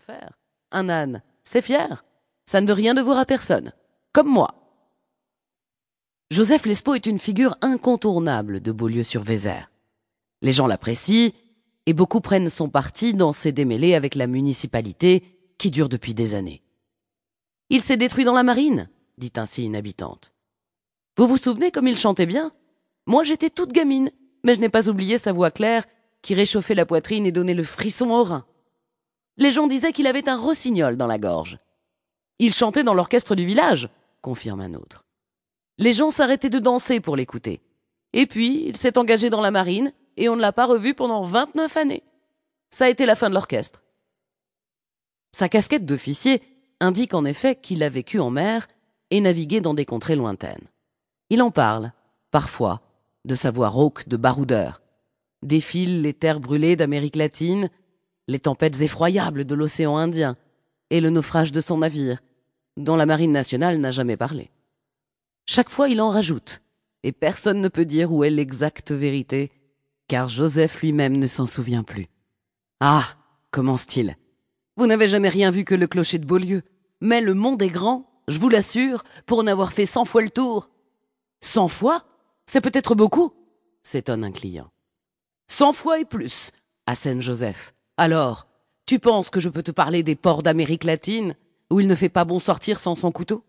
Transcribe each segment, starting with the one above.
faire. Un âne, c'est fier. Ça ne veut rien devoir à personne. Comme moi. Joseph Lespeau est une figure incontournable de Beaulieu-sur-Vézère. Les gens l'apprécient et beaucoup prennent son parti dans ses démêlés avec la municipalité qui dure depuis des années. Il s'est détruit dans la marine, dit ainsi une habitante. Vous vous souvenez comme il chantait bien? Moi j'étais toute gamine, mais je n'ai pas oublié sa voix claire qui réchauffait la poitrine et donnait le frisson au rein. Les gens disaient qu'il avait un rossignol dans la gorge. Il chantait dans l'orchestre du village, confirme un autre. Les gens s'arrêtaient de danser pour l'écouter. Et puis, il s'est engagé dans la marine, et on ne l'a pas revu pendant vingt-neuf années. Ça a été la fin de l'orchestre. Sa casquette d'officier indique en effet qu'il a vécu en mer et navigué dans des contrées lointaines. Il en parle, parfois, de sa voix rauque de baroudeur, défile les terres brûlées d'Amérique latine, les tempêtes effroyables de l'océan Indien et le naufrage de son navire, dont la marine nationale n'a jamais parlé. Chaque fois il en rajoute, et personne ne peut dire où est l'exacte vérité, car Joseph lui-même ne s'en souvient plus. Ah. commence-t-il. Vous n'avez jamais rien vu que le clocher de Beaulieu, mais le monde est grand, je vous l'assure, pour en avoir fait cent fois le tour. Cent fois? C'est peut-être beaucoup, s'étonne un client. Cent fois et plus, assène Joseph. Alors, tu penses que je peux te parler des ports d'Amérique latine, où il ne fait pas bon sortir sans son couteau?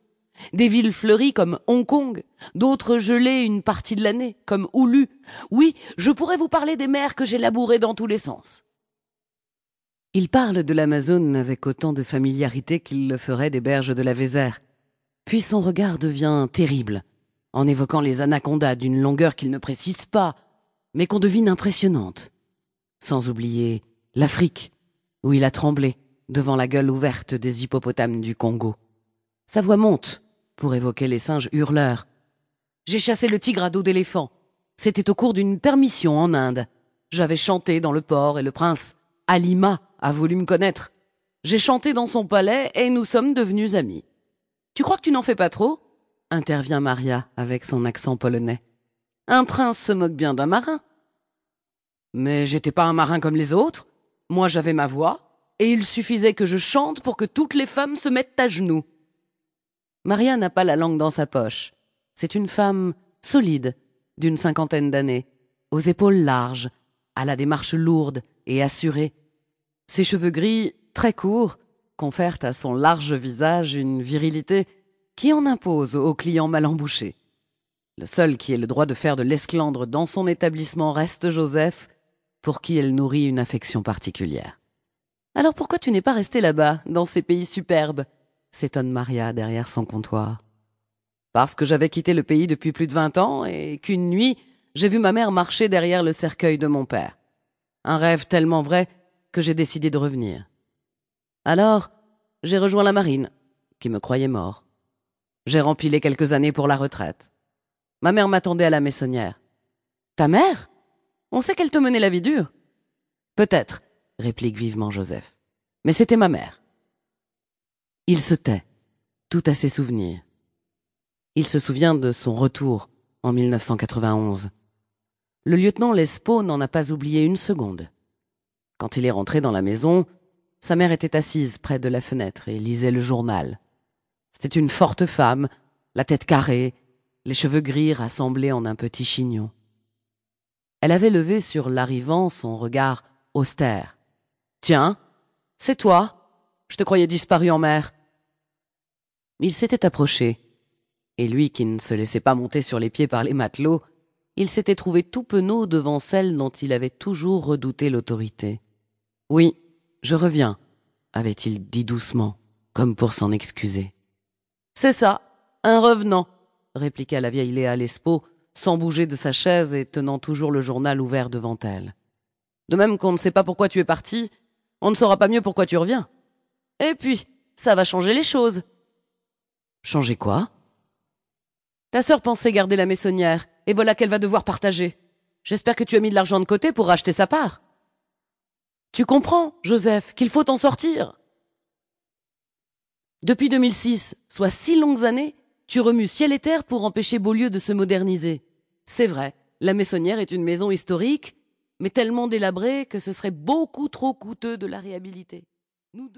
Des villes fleuries comme Hong Kong, d'autres gelées une partie de l'année, comme Oulu. Oui, je pourrais vous parler des mers que j'ai labourées dans tous les sens. Il parle de l'Amazone avec autant de familiarité qu'il le ferait des berges de la Vézère. Puis son regard devient terrible, en évoquant les anacondas d'une longueur qu'il ne précise pas, mais qu'on devine impressionnante. Sans oublier l'Afrique, où il a tremblé devant la gueule ouverte des hippopotames du Congo. Sa voix monte, pour évoquer les singes hurleurs. J'ai chassé le tigre à dos d'éléphant. C'était au cours d'une permission en Inde. J'avais chanté dans le port et le prince Alima a voulu me connaître. J'ai chanté dans son palais et nous sommes devenus amis. Tu crois que tu n'en fais pas trop? intervient Maria avec son accent polonais. Un prince se moque bien d'un marin. Mais j'étais pas un marin comme les autres. Moi j'avais ma voix, et il suffisait que je chante pour que toutes les femmes se mettent à genoux. Maria n'a pas la langue dans sa poche. C'est une femme solide, d'une cinquantaine d'années, aux épaules larges, à la démarche lourde et assurée. Ses cheveux gris, très courts, confèrent à son large visage une virilité qui en impose aux clients mal embouchés. Le seul qui ait le droit de faire de l'esclandre dans son établissement reste Joseph, pour qui elle nourrit une affection particulière. Alors pourquoi tu n'es pas resté là-bas, dans ces pays superbes? s'étonne Maria derrière son comptoir. Parce que j'avais quitté le pays depuis plus de vingt ans et qu'une nuit, j'ai vu ma mère marcher derrière le cercueil de mon père. Un rêve tellement vrai que j'ai décidé de revenir. Alors, j'ai rejoint la marine, qui me croyait mort. J'ai rempilé quelques années pour la retraite. Ma mère m'attendait à la maissonnière. Ta mère? On sait qu'elle te menait la vie dure. Peut-être, réplique vivement Joseph. Mais c'était ma mère. Il se tait, tout à ses souvenirs. Il se souvient de son retour en 1991. Le lieutenant Lespeau n'en a pas oublié une seconde. Quand il est rentré dans la maison, sa mère était assise près de la fenêtre et lisait le journal. C'était une forte femme, la tête carrée, les cheveux gris rassemblés en un petit chignon. Elle avait levé sur l'arrivant son regard austère. Tiens, c'est toi? Je te croyais disparu en mer. Il s'était approché, et lui qui ne se laissait pas monter sur les pieds par les matelots, il s'était trouvé tout penaud devant celle dont il avait toujours redouté l'autorité. Oui, je reviens, avait-il dit doucement, comme pour s'en excuser. C'est ça, un revenant, répliqua la vieille Léa Lespeau, sans bouger de sa chaise et tenant toujours le journal ouvert devant elle. De même qu'on ne sait pas pourquoi tu es parti, on ne saura pas mieux pourquoi tu reviens. Et puis, ça va changer les choses. Changer quoi? Ta sœur pensait garder la maissonnière, et voilà qu'elle va devoir partager. J'espère que tu as mis de l'argent de côté pour racheter sa part. Tu comprends, Joseph, qu'il faut en sortir? Depuis 2006, soit six longues années, tu remues ciel et terre pour empêcher Beaulieu de se moderniser. C'est vrai, la Maissonnière est une maison historique, mais tellement délabrée que ce serait beaucoup trop coûteux de la réhabiliter. Nous deux.